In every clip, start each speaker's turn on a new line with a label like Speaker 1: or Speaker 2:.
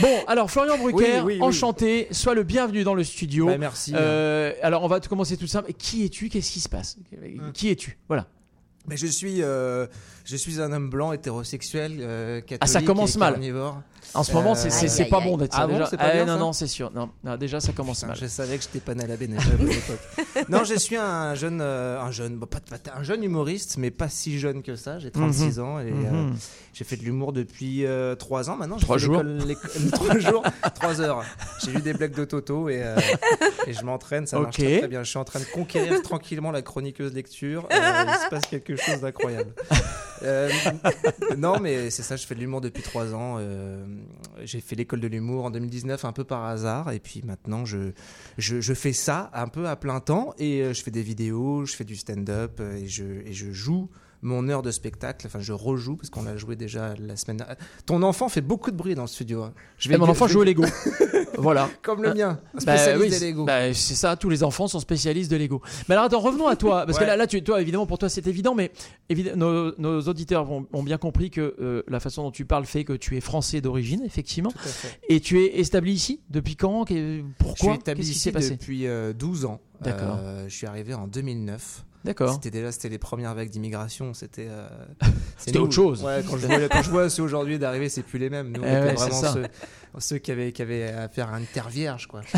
Speaker 1: Bon, alors Florian Brucker,
Speaker 2: Oui, oui, oui.
Speaker 1: enchanté, sois le bienvenu dans le studio.
Speaker 2: Bah, merci.
Speaker 1: Euh, alors on va te commencer tout simple. Qui es-tu? Qu'est-ce qui se passe? Qui es-tu? Voilà.
Speaker 2: Mais je suis, euh, je suis un homme blanc hétérosexuel euh, catholique.
Speaker 1: Ah, ça commence
Speaker 2: et
Speaker 1: mal.
Speaker 2: carnivore.
Speaker 1: En ce moment,
Speaker 2: Euh,
Speaker 1: c'est pas bon d'être ça.
Speaker 2: Ah bon,
Speaker 1: déjà.
Speaker 2: c'est pas bien,
Speaker 1: non,
Speaker 2: ça
Speaker 1: non, c'est sûr. Non, non, déjà, ça commence
Speaker 2: Putain,
Speaker 1: mal.
Speaker 2: je savais que j'étais pas né à la à l'époque. non, je suis un jeune, euh, un jeune, pas, pas- un jeune humoriste, mais pas si jeune que ça. J'ai 36 ans et euh,
Speaker 1: Mhm.
Speaker 2: j'ai fait de l'humour depuis 3 ans maintenant. J'ai
Speaker 1: Trois
Speaker 2: fait
Speaker 1: jours.
Speaker 2: l'école- l'école- Trois jours, 3 heures. J'ai lu des blagues de Toto et, euh, et je m'entraîne, ça marche
Speaker 1: Ok.
Speaker 2: très, très bien. Je suis en train de conquérir tranquillement la chroniqueuse lecture. Euh, il se passe quelque chose d'incroyable. Euh, non, mais c'est ça, je fais de l'humour depuis 3 ans. euh, j'ai fait l'école de l'humour en 2019 un peu par hasard et puis maintenant je, je, je fais ça un peu à plein temps et euh, je fais des vidéos, je fais du stand-up et je, et je joue mon heure de spectacle, enfin je rejoue parce qu'on l'a joué déjà la semaine Ton enfant fait beaucoup de bruit dans le studio. hein. Je
Speaker 1: Et mon enfant
Speaker 2: je
Speaker 1: joue au Lego. voilà.
Speaker 2: comme le mien, un
Speaker 1: Bah,
Speaker 2: spécialiste
Speaker 1: oui,
Speaker 2: des
Speaker 1: c'est-
Speaker 2: Lego.
Speaker 1: bah, c'est ça, tous les enfants sont spécialistes de Lego. Mais alors attends, revenons à toi, parce que là, là tu, toi, évidemment, pour toi, c'est évident, mais évidemment, nos, nos auditeurs vont- ont bien compris que euh, la façon dont tu parles fait que tu es français d'origine, effectivement,
Speaker 2: Tout à fait.
Speaker 1: et tu es établi ici depuis quand? Pourquoi?
Speaker 2: Établi
Speaker 1: Qu'est-ce qui s'est passé?
Speaker 2: depuis euh, 12 ans.
Speaker 1: D'accord.
Speaker 2: Euh, je suis arrivé en 2009.
Speaker 1: D'accord.
Speaker 2: C'était déjà c'était les premières vagues d'immigration. C'était euh,
Speaker 1: C'était autre chose.
Speaker 2: Ouais, quand je vois, quand je vois ceux aujourd'hui d'arriver, c'est plus les mêmes. Nous, on
Speaker 1: Eh
Speaker 2: était
Speaker 1: ouais,
Speaker 2: vraiment ceux, ceux qui avaient qui avaient affaire à une terre vierge, quoi.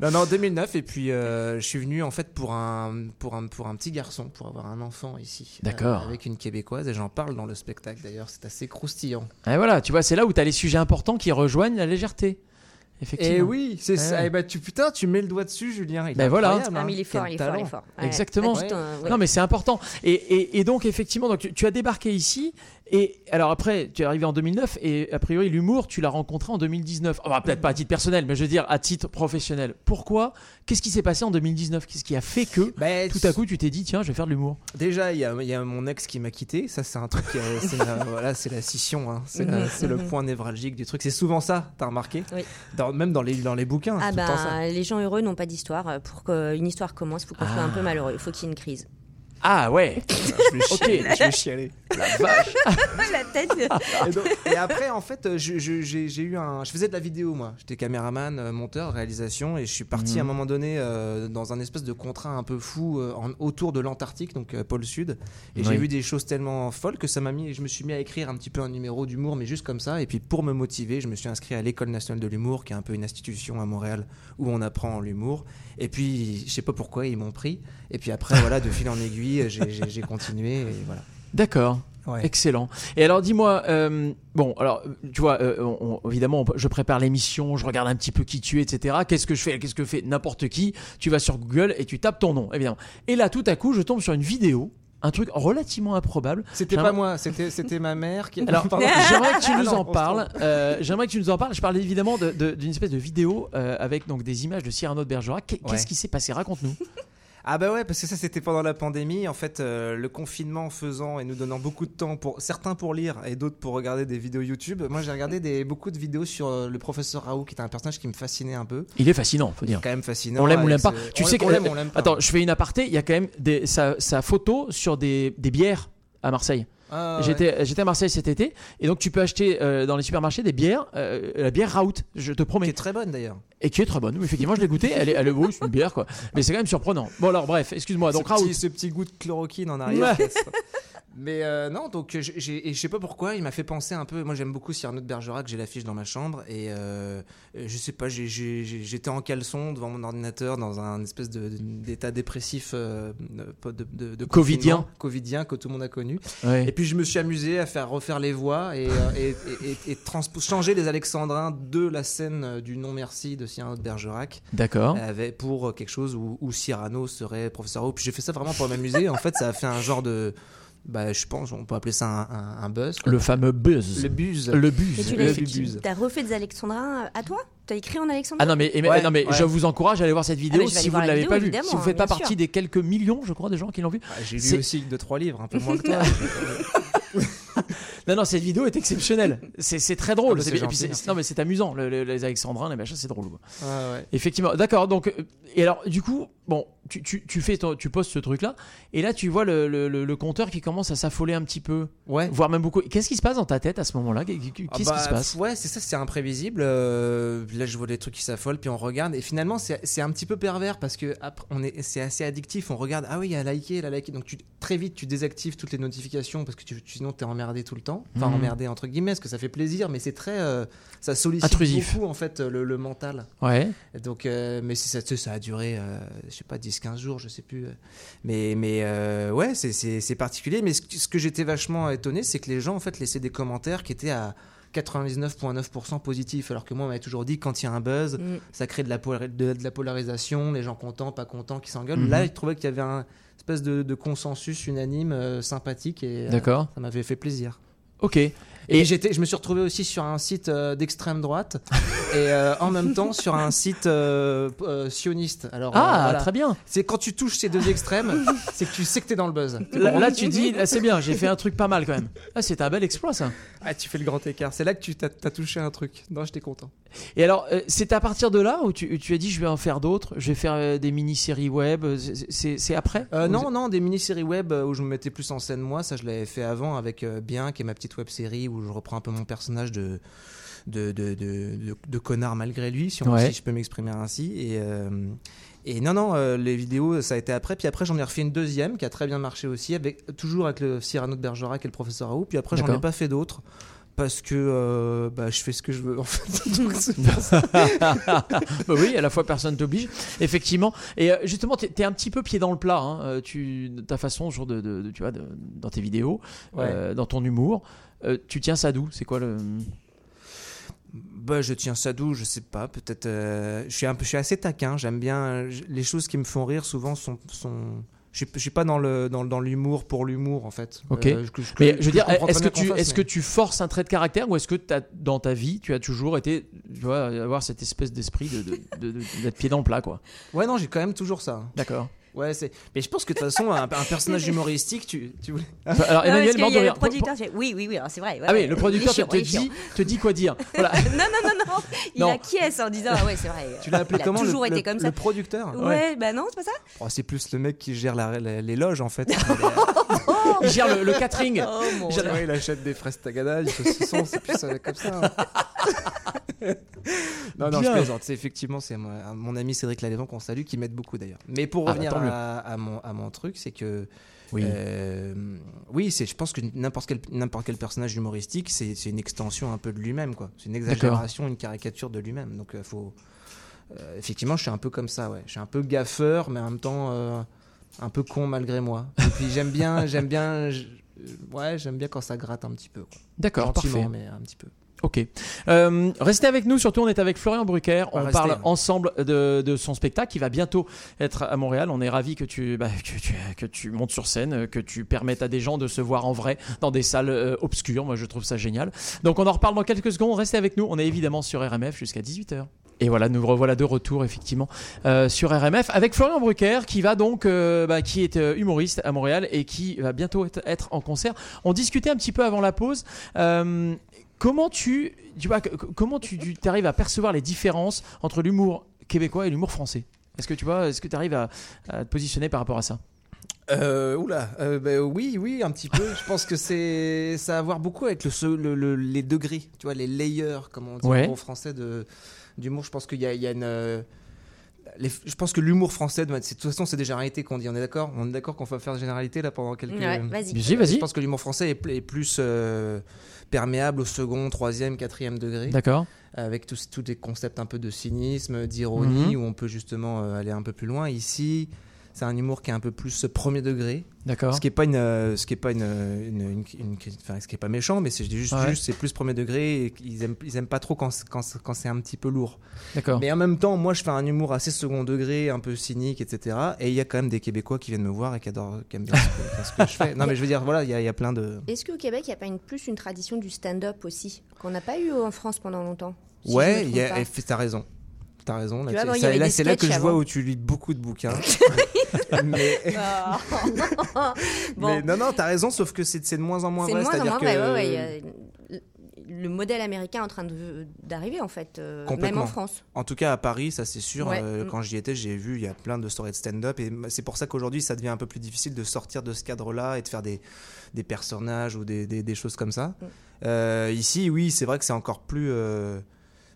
Speaker 2: non, non, 2009 et puis euh, je suis venu en fait pour un pour un pour un petit garçon pour avoir un enfant ici.
Speaker 1: D'accord.
Speaker 2: Euh, avec une québécoise et j'en parle dans le spectacle d'ailleurs. C'est assez croustillant.
Speaker 1: Et voilà, tu vois, c'est là où tu as les sujets importants qui rejoignent la légèreté. Effectivement.
Speaker 2: Et oui, c'est
Speaker 1: Eh
Speaker 2: ça.
Speaker 1: ouais.
Speaker 2: Et bah tu putain, tu mets le doigt dessus, Julien. Il
Speaker 1: Ben
Speaker 2: est
Speaker 1: voilà.
Speaker 2: incroyable,
Speaker 3: Ah,
Speaker 2: hein.
Speaker 3: mais il est fort, il est fort, il est fort.
Speaker 1: Exactement.
Speaker 3: Euh, ouais.
Speaker 1: Non, mais c'est important. Et, et, et donc, effectivement, donc, tu, tu as débarqué ici. Et alors, après, tu es arrivé en 2009. Et a priori, l'humour, tu l'as rencontré en 2019. Enfin, peut-être pas à titre personnel, mais je veux dire à titre professionnel. Pourquoi? Qu'est-ce qui s'est passé en 2019 Qu'est-ce qui a fait que
Speaker 2: Bah,
Speaker 1: tout à coup, tu t'es dit, tiens, je vais faire de l'humour?
Speaker 2: Déjà, il y a, il y a mon ex qui m'a quitté. Ça, c'est un truc. euh, c'est la, voilà, c'est la scission. hein. C'est, la-
Speaker 3: Mhm,
Speaker 2: c'est le
Speaker 3: mhm.
Speaker 2: point névralgique du truc. C'est souvent ça. T'as remarqué?
Speaker 3: Oui.
Speaker 2: Dans- Même dans les dans les bouquins.
Speaker 3: Ah
Speaker 2: c'est tout le temps ça.
Speaker 3: bah, les gens heureux n'ont pas d'histoire. Euh, Pour qu'une histoire commence, il faut qu'on soit un peu malheureux. Il faut qu'il y ait une crise.
Speaker 1: Ah ouais
Speaker 2: Je vais
Speaker 1: Ok.
Speaker 2: chialer, je vais chialer.
Speaker 1: La vache
Speaker 3: La tête.
Speaker 2: Et, donc- et après, en fait, je- je- j'ai j'ai eu un. Je faisais de la vidéo, moi. J'étais caméraman, euh, monteur, réalisation, et je suis parti
Speaker 1: Mhm.
Speaker 2: à un moment donné euh, dans un espèce de contrat un peu fou euh, en- autour de l'Antarctique, donc euh, pôle Sud. Et
Speaker 1: Oui.
Speaker 2: j'ai vu des choses tellement folles que ça m'a mis. Je me suis mis à écrire un petit peu un numéro d'humour, mais juste comme ça. Et puis pour me motiver, je me suis inscrit à l'École nationale de l'humour, qui est un peu une institution à Montréal où on apprend l'humour. Et puis, je sais pas pourquoi ils m'ont pris. Et puis après, voilà, de fil en aiguille, j'ai- j'ai continué. Et voilà.
Speaker 1: D'accord.
Speaker 2: Ouais.
Speaker 1: Excellent. Et alors, dis-moi, euh, bon, alors, tu vois, euh, on- on- évidemment, on- je prépare l'émission, je regarde un petit peu qui tu es, etc. Qu'est-ce que je fais Qu'est-ce que fait n'importe qui? Tu vas sur Google et tu tapes ton nom, évidemment. Et là, tout à coup, je tombe sur une vidéo, un truc relativement improbable.
Speaker 2: C'était pas moi, c'était c'était ma mère qui.
Speaker 1: Alors,
Speaker 2: Pardon.
Speaker 1: j'aimerais que tu
Speaker 2: Ah
Speaker 1: nous
Speaker 2: non,
Speaker 1: en parles. euh, j'aimerais que tu nous en parles. Je parle évidemment de- de- d'une espèce de vidéo euh, avec donc des images de Cyrano de Bergerac. Qu'est- Qu'est-ce
Speaker 2: Ouais.
Speaker 1: qui s'est passé? Raconte-nous.
Speaker 2: Ah bah ouais, parce que ça c'était pendant la pandémie. En fait, euh, le confinement faisant et nous donnant beaucoup de temps pour certains pour lire et d'autres pour regarder des vidéos YouTube. Moi, j'ai regardé des, beaucoup de vidéos sur euh, le professeur Raoult, qui était un personnage qui me fascinait un peu.
Speaker 1: Il est fascinant, faut dire.
Speaker 2: Quand même fascinant.
Speaker 1: On l'aime ou
Speaker 2: avec
Speaker 1: l'aime pas.
Speaker 2: ce-
Speaker 1: Tu
Speaker 2: on
Speaker 1: sais
Speaker 2: l'aime-
Speaker 1: que
Speaker 2: on l'aime, on l'aime pas.
Speaker 1: Attends, je fais une aparté. Il y a quand même des, sa, sa photo sur des, des bières à Marseille.
Speaker 2: Ah, ouais.
Speaker 1: J'étais j'étais à Marseille cet été et donc tu peux acheter euh, dans les supermarchés des bières, euh, la bière Raoult, je te
Speaker 2: qui
Speaker 1: promets,
Speaker 2: est très bonne d'ailleurs.
Speaker 1: et qui est très bonne. Oui, Effectivement, je l'ai goûtée. Elle est, elle est oui, c'est une bière quoi, mais c'est quand même surprenant. Bon alors bref, excuse-moi. Donc
Speaker 2: ce,
Speaker 1: Raoult.
Speaker 2: petit, ce petit goût de chloroquine en arrière.
Speaker 1: Ouais.
Speaker 2: Mais euh, non, donc je sais pas pourquoi, il m'a fait penser un peu. Moi, j'aime beaucoup Cyrano de Bergerac, j'ai l'affiche dans ma chambre et euh, je sais pas, j'étais en caleçon devant mon ordinateur dans un espèce d'état dépressif euh, de, de, de-
Speaker 1: Covidien.
Speaker 2: covidien que tout le monde a connu.
Speaker 1: Ouais.
Speaker 2: Et puis je me suis amusé à faire refaire les voix et, et, et- et- et transpo- changer les alexandrins de la scène du non merci de Cyrano de Bergerac
Speaker 1: D'accord.
Speaker 2: pour quelque chose où, où Cyrano serait professeur Raoult. Puis j'ai fait ça vraiment pour m'amuser. en fait, ça a fait un genre de. Bah, je pense, on peut appeler ça un, un- un buzz. quoi.
Speaker 1: Le fameux buzz.
Speaker 2: Le buzz.
Speaker 1: Le
Speaker 3: Et
Speaker 1: buzz.
Speaker 3: tu
Speaker 2: Le
Speaker 3: l'as
Speaker 2: bubuse.
Speaker 3: T'as refait des alexandrins euh, à toi? T'as écrit en alexandrin
Speaker 1: Ah non mais,
Speaker 2: Ouais,
Speaker 1: non, mais
Speaker 2: ouais.
Speaker 1: je vous encourage à aller voir cette vidéo
Speaker 3: je vais
Speaker 1: si vous ne
Speaker 3: la
Speaker 1: l'avez
Speaker 3: vidéo,
Speaker 1: pas vue. Si vous ne faites pas
Speaker 3: sûr.
Speaker 1: partie des quelques millions, je crois, de gens qui l'ont vu.
Speaker 2: Ah, J'ai lu aussi deux trois livres, un peu moins que toi.
Speaker 1: Non, non, cette vidéo est exceptionnelle. C'est c'est très drôle.
Speaker 2: Ah bah, c'est
Speaker 1: non, mais c'est amusant. le- le- les Alexandrins, les machins, c'est drôle. quoi.
Speaker 2: Ouais, ouais.
Speaker 1: Effectivement. D'accord. Donc, euh, et alors, du coup, bon, tu, tu, tu fais, ton- tu postes ce truc-là, et là, tu vois le, le, compteur qui commence à s'affoler un petit peu,
Speaker 2: Ouais.
Speaker 1: voire même beaucoup. Qu'est-ce qui se passe dans ta tête à ce moment-là? Qu'est-ce qui
Speaker 2: Ah
Speaker 1: se
Speaker 2: bah,
Speaker 1: passe?
Speaker 2: Ouais, c'est ça, c'est imprévisible. Euh, là, je vois des trucs qui s'affolent, puis on regarde. Et finalement, c'est un petit peu pervers parce que après, on est, c'est assez addictif. On regarde, ah oui, il a liké, il a liké. Donc tu, très vite, tu désactives toutes les notifications parce que tu- sinon, t'es emmerdé tout le temps. Enfin,
Speaker 1: Mhm.
Speaker 2: emmerdé entre guillemets, parce que ça fait plaisir, mais c'est très. euh, ça sollicite
Speaker 1: Intrusif.
Speaker 2: beaucoup, en fait, le, le mental.
Speaker 1: Ouais.
Speaker 2: Donc, euh, mais ça, ça a duré, euh, je sais pas, 10-15 jours, je sais plus. euh. Mais, mais euh, ouais, c'est- particulier. Mais ce, que- ce que j'étais vachement étonné, c'est que les gens, en fait, laissaient des commentaires qui étaient à 99,9% positifs. Alors que moi, on m'avait toujours dit, quand il y a un buzz,
Speaker 3: Mm.
Speaker 2: ça crée de la, de, de la polarisation, les gens contents, pas contents, qui s'engueulent.
Speaker 1: Mhm.
Speaker 2: Là, je trouvais qu'il y avait un espèce de, de consensus unanime, euh, sympathique, et euh,
Speaker 1: D'accord.
Speaker 2: ça m'avait fait plaisir.
Speaker 1: Ok.
Speaker 2: Et,
Speaker 1: Et-
Speaker 2: j'étais, je me suis retrouvé aussi sur un site euh, d'extrême droite et euh, en même temps sur un site euh, euh, sioniste. Alors, euh,
Speaker 1: Ah,
Speaker 2: voilà.
Speaker 1: très bien.
Speaker 2: C'est quand tu touches ces deux extrêmes, c'est que tu sais que t'es dans le buzz.
Speaker 1: Là, là, tu dis, là, c'est bien, j'ai fait un truc pas mal quand même. Ah, c'est un bel exploit ça.
Speaker 2: Ah, tu fais le grand écart. C'est là que tu t'as, t'as touché un truc. Non, j'étais content.
Speaker 1: Et alors, euh, c'est à partir de là où tu, tu as dit, je vais en faire d'autres, je vais faire euh, des mini-séries web. euh, c'est- après
Speaker 2: Euh, non, non, des mini-séries web où je me mettais plus en scène moi, ça je l'avais fait avant avec Bien, qui est ma petite web-série où je reprends un peu mon personnage de de, de, de, de- de connard malgré lui, si, on-
Speaker 1: Ouais.
Speaker 2: si je peux m'exprimer ainsi. Et, euh, et non, non, euh, les vidéos, ça a été après. Puis après, j'en ai refait une deuxième qui a très bien marché aussi, avec, toujours avec le Cyrano de Bergerac et le professeur Raoult. Puis après, j'en ai pas fait d'autres. Parce que euh, bah, je fais ce que je veux en fait. Donc,
Speaker 1: bah oui, à la fois personne t'oblige, effectivement. Et euh, justement, t'es es un petit peu pied dans le plat. Hein. euh, Tu, ta façon, genre de, de- de- tu vois, de- dans tes vidéos,
Speaker 2: Ouais.
Speaker 1: euh, dans ton humour, tu tiens ça d'où? C'est quoi le
Speaker 2: Bah, je tiens ça d'où, je sais pas. Peut-être. je suis un peu, je suis assez taquin. J'aime bien les choses qui me font rire. Souvent, sont, sont. Je suis, pas dans le dans, dans l'humour pour l'humour en fait.
Speaker 1: Ok.
Speaker 2: Euh,
Speaker 1: Mais je veux dire, est-ce que tu, est-ce que tu forces un trait de caractère ou est-ce que t'as- dans ta vie, tu as toujours été, tu vois, avoir cette espèce d'esprit de, de- de- de- d'être pied dans le plat, quoi?
Speaker 2: Ouais, non, j'ai quand même toujours ça.
Speaker 1: D'accord.
Speaker 2: Ouais, c'est. Mais je pense que de toute façon, un, un personnage humoristique, tu, tu voulais.
Speaker 1: Alors,
Speaker 3: Non, parce
Speaker 1: Emmanuel,
Speaker 3: a le producteur, fait, oui, oui, oui, alors c'est vrai. ouais,
Speaker 1: Ah oui,
Speaker 3: ouais,
Speaker 1: le
Speaker 3: il
Speaker 1: producteur te,
Speaker 3: chiant,
Speaker 1: te
Speaker 3: il
Speaker 1: dit, te dit quoi dire. Voilà.
Speaker 3: Non, non, non, non. Il
Speaker 1: Non.
Speaker 3: acquiesce en disant Ah ouais, c'est vrai.
Speaker 2: Tu l'as appelé
Speaker 3: il a
Speaker 2: comment le-
Speaker 3: toujours
Speaker 2: le,
Speaker 3: été comme
Speaker 2: le
Speaker 3: ça.
Speaker 2: producteur?
Speaker 3: Ouais, bah non, c'est pas ça.
Speaker 2: Oh, c'est plus le mec qui gère la, la- les loges en fait.
Speaker 1: Il gère le, le catering.
Speaker 3: Oh mon
Speaker 1: J'adore.
Speaker 2: Ouais, il achète des fraises tagada, du saucisson, c'est plus comme ça. hein. non, non,
Speaker 1: Bien.
Speaker 2: je plaisante. C'est effectivement, c'est mon, mon ami Cédric Lalévon qu'on salue, qui m'aide beaucoup d'ailleurs. Mais pour
Speaker 1: Ah,
Speaker 2: revenir
Speaker 1: bah, mieux.
Speaker 2: à, à mon, à mon truc, c'est que
Speaker 1: Oui.
Speaker 2: euh, oui, c'est, je pense que n'importe quel, n'importe quel personnage humoristique, c'est, une extension un peu de lui-même, quoi. C'est une exagération, une caricature de lui-même. Donc, euh, faut. euh, effectivement, je suis un peu comme ça, ouais. Je suis un peu gaffeur, mais en même temps euh, un peu con malgré moi. Et puis j'aime bien, j'aime bien, je- ouais, j'aime bien quand ça gratte un petit peu.
Speaker 1: D'accord, parfait.
Speaker 2: mais un petit peu.
Speaker 1: Ok. Euh, restez avec nous, surtout on est avec Florian Brucker.
Speaker 2: On
Speaker 1: parle
Speaker 2: rester.
Speaker 1: ensemble de, de son spectacle qui va bientôt être à Montréal. On est ravis que tu, bah, que, tu, que tu montes sur scène, que tu permettes à des gens de se voir en vrai dans des salles euh, obscures. Moi je trouve ça génial. Donc on en reparle dans quelques secondes. Restez avec nous. On est évidemment sur RMF jusqu'à 18h. Et voilà, nous revoilà de retour effectivement euh, sur RMF avec Florian Brucker qui va donc, euh, bah, qui est euh, humoriste à Montréal et qui va bientôt être, être en concert. On discutait un petit peu avant la pause. Comment tu, tu vois, comment tu, tu arrives à percevoir les différences entre l'humour québécois et l'humour français? Est-ce que tu vois, est-ce que tu arrives à, à te positionner par rapport à ça?
Speaker 2: Euh, oula, euh, bah, oui, oui, un petit peu. Je pense que c'est ça a à voir beaucoup avec le, se- le- le- les degrés, tu vois, les layers, comme on dit
Speaker 1: Ouais.
Speaker 2: en français de d'humour. Je pense qu'il y a, il y a une euh, les- je pense que l'humour français, de toute façon, c'est des généralités qu'on dit. On est d'accord On est d'accord qu'on va faire des généralités là pendant quelques.
Speaker 3: Ouais, vas-y.
Speaker 1: Vas-y, vas-y.
Speaker 2: Je pense que l'humour français est plus euh, perméable au second, troisième, quatrième degré,
Speaker 1: D'accord.
Speaker 2: avec tous, tous des concepts un peu de cynisme, d'ironie,
Speaker 1: Mhm.
Speaker 2: où on peut justement euh, aller un peu plus loin. Ici, c'est un humour qui est un peu plus premier degré,
Speaker 1: D'accord.
Speaker 2: ce qui est pas une, euh, ce qui est pas une, une, une- une- enfin, ce qui est pas méchant, mais c'est je dis juste,
Speaker 1: Ouais.
Speaker 2: juste c'est plus premier degré. Et ils aiment, ils aiment pas trop quand, c'est- quand, quand c'est un petit peu lourd.
Speaker 1: D'accord.
Speaker 2: Mais en même temps, moi, je fais un humour assez second degré, un peu cynique, etc. Et il y a quand même des Québécois qui viennent me voir et qui adorent, qui aiment bien ce que, ce que je fais. Non, mais je veux dire, voilà, il y, a- il y a plein de.
Speaker 3: Est-ce qu'au Québec, il n'y a pas une, plus une tradition du stand-up aussi Qu'on n'a pas eu en France pendant longtemps si
Speaker 2: ouais,
Speaker 3: me
Speaker 2: il y a,
Speaker 3: trompe
Speaker 2: et f- t'as raison. T'as raison. Là,
Speaker 3: Tu vois,
Speaker 2: ça- c'est là que je vois
Speaker 3: avant.
Speaker 2: où tu lis beaucoup de bouquins. mais,
Speaker 3: bon,
Speaker 2: mais non, non, t'as raison, sauf que c'est de moins en moins vrai. c'est-à-dire que
Speaker 3: ouais, ouais, le modèle américain est en train d'arriver en fait, euh, même en France.
Speaker 2: En tout cas, à Paris, ça c'est sûr. Euh,
Speaker 3: Mm.
Speaker 2: Quand j'y étais, j'ai vu, il y a plein de soirées de stand-up. Et c'est pour ça qu'aujourd'hui, ça devient un peu plus difficile de sortir de ce cadre-là et de faire des, des personnages ou des, des- des choses comme ça.
Speaker 3: Mm.
Speaker 2: Euh, ici, oui, c'est vrai que c'est encore plus.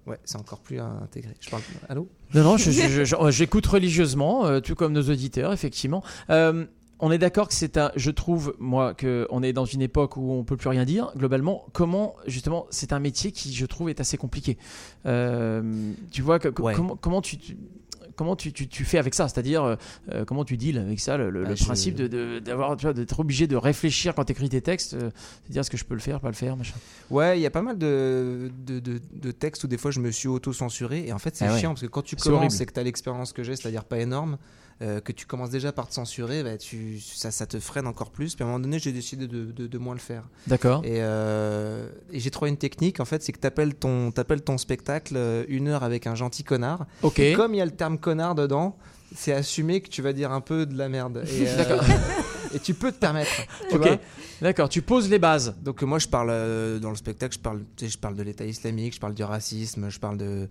Speaker 2: Ouais, c'est encore plus intégré. Je parle. Allô?
Speaker 1: Non, non, je- j'écoute religieusement, euh, tout comme nos auditeurs, effectivement. Euh, on est d'accord que c'est un. Je trouve, moi, qu'on est dans une époque où on peut plus rien dire. Globalement, comment, justement, c'est un métier qui, je trouve, est assez compliqué. Euh, tu vois, que- que-
Speaker 2: Ouais.
Speaker 1: comment, comment tu. tu- Comment tu, tu- tu fais avec ça? C'est-à-dire, euh, euh, comment tu deals avec ça Le, le- le
Speaker 2: je-
Speaker 1: principe de- d'avoir, d'être obligé de réfléchir quand tu écris tes textes, euh, de dire est-ce que je peux le faire, pas le faire, machin.
Speaker 2: Ouais, il y a pas mal de, de, de- textes où des fois je me suis auto-censuré. Et en fait, c'est
Speaker 1: Ah ouais.
Speaker 2: chiant parce que quand tu commences et que tu as l'expérience que j'ai, c'est-à-dire pas énorme, euh, que tu commences déjà par te censurer, bah, tu, ça, ça te freine encore plus. Puis à un moment donné, j'ai décidé de, de, de moins le faire.
Speaker 1: D'accord.
Speaker 2: Et, euh, et j'ai trouvé une technique, en fait, c'est que tu appelles ton, t'appelles ton spectacle euh, une heure avec un gentil connard.
Speaker 1: Ok.
Speaker 2: Et comme il y a le terme connard dedans, c'est assumé que tu vas dire un peu de la merde. Et, euh, et tu peux te permettre. Tu
Speaker 1: Ok.
Speaker 2: vois
Speaker 1: D'accord. Tu poses les bases.
Speaker 2: donc moi je parle euh, dans le spectacle, je parle, tu sais, je parle de l'État islamique, je parle du racisme, je parle de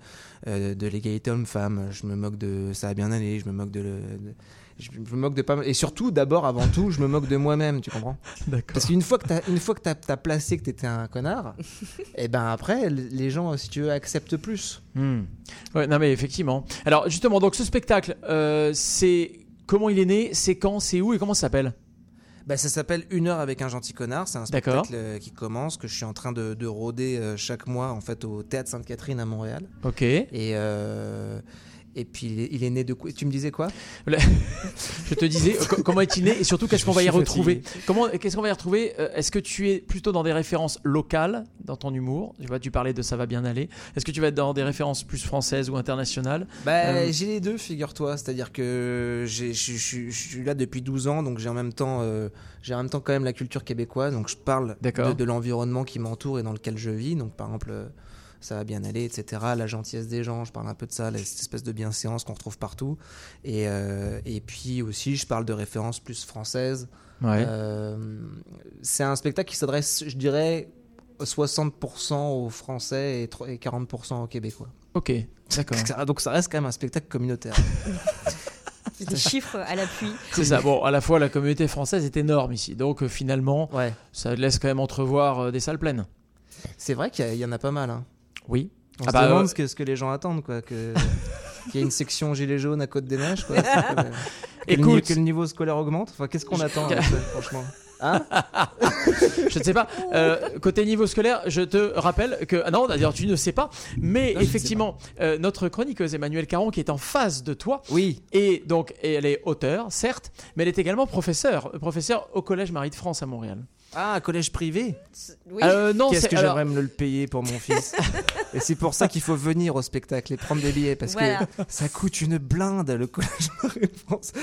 Speaker 2: euh, de l'égalité homme-femme, je me moque de ça a bien allé, je me moque de, le- de- je me moque de pas et surtout d'abord avant tout je me moque de moi-même, tu comprends?
Speaker 1: D'accord.
Speaker 2: Parce qu'une fois que t'as une fois que t'as as placé que t'étais un connard, et ben après les gens si tu veux acceptent plus.
Speaker 1: Hmm. Ouais, non mais effectivement. Alors justement, donc ce spectacle, euh, c'est comment il est né, c'est quand, c'est où et comment ça s'appelle?
Speaker 2: Bah, ça s'appelle Une heure avec un gentil connard. C'est un spectacle euh, qui commence, que je suis en train de, de rôder euh, chaque mois en fait au Théâtre Sainte-Catherine à Montréal.
Speaker 1: Ok.
Speaker 2: Et, euh, et puis il est, né de quoi? Tu me disais quoi?
Speaker 1: Je te disais co- comment est-il né et surtout qu'est-ce qu'on va y retrouver? Comment qu'est-ce qu'on va y retrouver? Euh, Est-ce que tu es plutôt dans des références locales dans ton humour? Tu vois, tu parlais de ça va bien aller. Est-ce que tu vas être dans des références plus françaises ou internationales?
Speaker 2: Bah,
Speaker 1: Euh,
Speaker 2: j'ai les deux, figure-toi. C'est-à-dire que je suis là depuis 12 ans, donc j'ai en même temps, euh, j'ai en même temps quand même la culture québécoise. Donc je parle de, de l'environnement qui m'entoure et dans lequel je vis. Donc par exemple, euh, ça va bien aller, etc. La gentillesse des gens, je parle un peu de ça, cette espèce de bienséance qu'on retrouve partout. Et, euh, et puis aussi, je parle de références plus françaises.
Speaker 1: Ouais.
Speaker 2: Euh, c'est un spectacle qui s'adresse, je dirais, 60% aux Français et tro- et 40% aux Québécois.
Speaker 1: Ok. D'accord.
Speaker 2: Donc ça reste quand même un spectacle communautaire.
Speaker 3: Des chiffres à l'appui.
Speaker 1: C'est ça. Bon, à la fois la communauté française est énorme ici, donc euh, finalement,
Speaker 2: Ouais.
Speaker 1: ça laisse quand même entrevoir euh, des salles pleines.
Speaker 2: C'est vrai qu'il y, y en a pas mal. Hein.
Speaker 1: Oui.
Speaker 2: On
Speaker 1: Ah
Speaker 2: se
Speaker 1: bah,
Speaker 2: demande
Speaker 1: euh,
Speaker 2: ce, que, ce que les gens attendent, quoi. Que, qu'il y ait une section gilet jaune à Côte des Neiges, quoi. Que, ni-
Speaker 1: Écoute.
Speaker 2: que le niveau scolaire augmente. Enfin, qu'est-ce qu'on attend, avec ça, franchement? Hein?
Speaker 1: Je ne sais pas. Euh, côté niveau scolaire, je te rappelle que. Ah non, d'ailleurs, tu ne sais pas. Mais
Speaker 2: Non,
Speaker 1: effectivement, euh, notre chroniqueuse Emmanuelle Caron, qui est en face de toi,
Speaker 2: Oui.
Speaker 1: et donc et elle est auteure, certes, mais elle est également professeure. Professeure au Collège Marie de France à Montréal.
Speaker 2: Ah, un collège privé
Speaker 3: Oui.
Speaker 1: Euh, non,
Speaker 2: Qu'est-ce que
Speaker 1: alors,
Speaker 2: j'aimerais me le payer pour mon fils Et c'est pour ça qu'il faut venir au spectacle et prendre des billets parce
Speaker 3: Voilà.
Speaker 2: que ça coûte une blinde le collège Marie-France.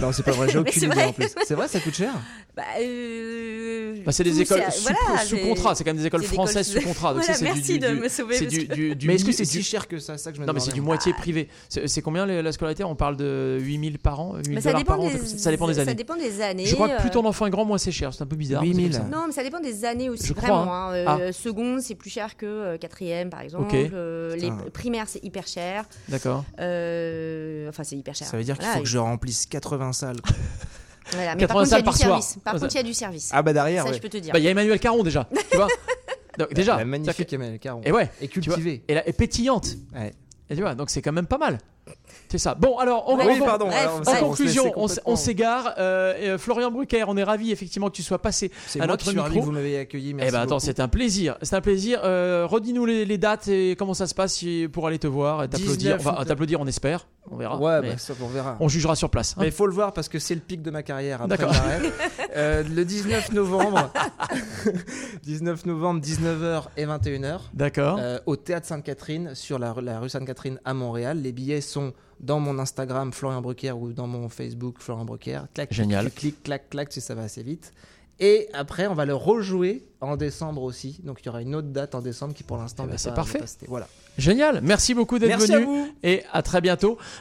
Speaker 2: Non, c'est pas vrai, j'ai
Speaker 3: Mais
Speaker 2: aucune
Speaker 3: c'est
Speaker 2: idée
Speaker 3: vrai.
Speaker 2: en plus. C'est vrai, ça coûte cher
Speaker 3: Bah, euh,
Speaker 1: bah, c'est des
Speaker 3: tout,
Speaker 1: écoles
Speaker 3: c'est-
Speaker 1: sous,
Speaker 3: voilà,
Speaker 1: sous
Speaker 3: c'est-
Speaker 1: contrat. C'est quand même des écoles
Speaker 3: c'est des
Speaker 1: françaises
Speaker 3: écoles-
Speaker 1: sous contrat. Donc
Speaker 3: Voilà,
Speaker 1: ça, c'est du-
Speaker 3: merci
Speaker 1: du,
Speaker 3: de
Speaker 1: du-
Speaker 3: me sauver,
Speaker 1: du,
Speaker 3: que-
Speaker 1: du, du
Speaker 2: Mais est-ce que c'est
Speaker 1: du-
Speaker 2: si cher que ça, ça que je me
Speaker 1: Non, mais c'est du moitié
Speaker 3: Ah.
Speaker 1: privé. C'est c'est combien la scolarité? On parle de 8000 par an 8000
Speaker 3: Mais ça
Speaker 1: dollars
Speaker 3: dépend,
Speaker 1: par an
Speaker 3: des,
Speaker 1: Ça dépend des
Speaker 3: Ça
Speaker 1: années.
Speaker 3: dépend des années.
Speaker 1: Je crois que plus
Speaker 3: euh,
Speaker 1: ton enfant est grand, moins c'est cher. C'est un peu bizarre. mais c'est
Speaker 2: 8000.
Speaker 1: Comme ça.
Speaker 3: Non, mais ça dépend des années aussi,
Speaker 1: Je crois,
Speaker 3: vraiment. hein. Euh,
Speaker 1: Ah.
Speaker 3: Seconde, c'est plus cher que euh, quatrième, par exemple.
Speaker 1: Ok.
Speaker 3: Euh, les primaires, c'est hyper cher.
Speaker 1: D'accord.
Speaker 3: Euh, Enfin, c'est hyper cher.
Speaker 2: Ça veut dire qu'il
Speaker 3: Voilà,
Speaker 2: faut que je remplisse 80 salles.
Speaker 3: Voilà, mais
Speaker 1: 80
Speaker 3: par contre, il y a
Speaker 1: salles
Speaker 3: du
Speaker 1: par soir.
Speaker 3: service. Par contre, il y a du service.
Speaker 2: Ah bah derrière,
Speaker 3: ça,
Speaker 2: ouais.
Speaker 3: je peux te dire.
Speaker 1: Bah, il y a Emmanuel Caron déjà. tu vois Donc, Déjà.
Speaker 2: La magnifique
Speaker 1: que-
Speaker 2: Emmanuel Caron.
Speaker 1: Et ouais.
Speaker 2: Et cultivée.
Speaker 1: Et, pétillante.
Speaker 2: Ouais.
Speaker 1: Et tu vois, donc c'est quand même pas mal. C'est ça. Bon, alors, on,
Speaker 2: Oui,
Speaker 1: on-
Speaker 2: pardon.
Speaker 3: Bref,
Speaker 2: alors,
Speaker 3: en
Speaker 1: conclusion, on, s'égare. Euh, euh, Florian Brucker, on est ravi effectivement que tu sois passé à
Speaker 2: moi
Speaker 1: notre
Speaker 2: suis que
Speaker 1: micro.
Speaker 2: vous m'avez accueilli.
Speaker 1: Eh ben attends, c'est un plaisir. C'est un plaisir. Euh, Redis-nous les, les dates et comment ça se passe pour aller te voir et t'applaudir.
Speaker 2: 19
Speaker 1: Enfin, t'applaudir, on espère. On verra.
Speaker 2: Ouais, bah, ça, on verra.
Speaker 1: on jugera sur place. hein.
Speaker 2: Mais il faut le voir parce que c'est le pic de ma carrière.
Speaker 1: D'accord.
Speaker 2: Euh, le 19 novembre, 19 novembre, 19h et 21h,
Speaker 1: D'accord.
Speaker 2: au Théâtre Sainte-Catherine, sur la, la rue Sainte-Catherine à Montréal. Les billets sont dans mon Instagram Florian Brucker ou dans mon Facebook Florian Brucker. Clac,
Speaker 1: Génial.
Speaker 2: Tu cliques, clac, clac, tu sais, ça va assez vite. Et après, on va le rejouer en décembre aussi. Donc il y aura une autre date en décembre qui pour l'instant
Speaker 1: Eh ben, c'est
Speaker 2: pas-
Speaker 1: parfait.
Speaker 2: Voilà.
Speaker 1: Génial. Merci beaucoup d'être
Speaker 2: Merci à
Speaker 1: venu
Speaker 2: vous.
Speaker 1: et à très bientôt.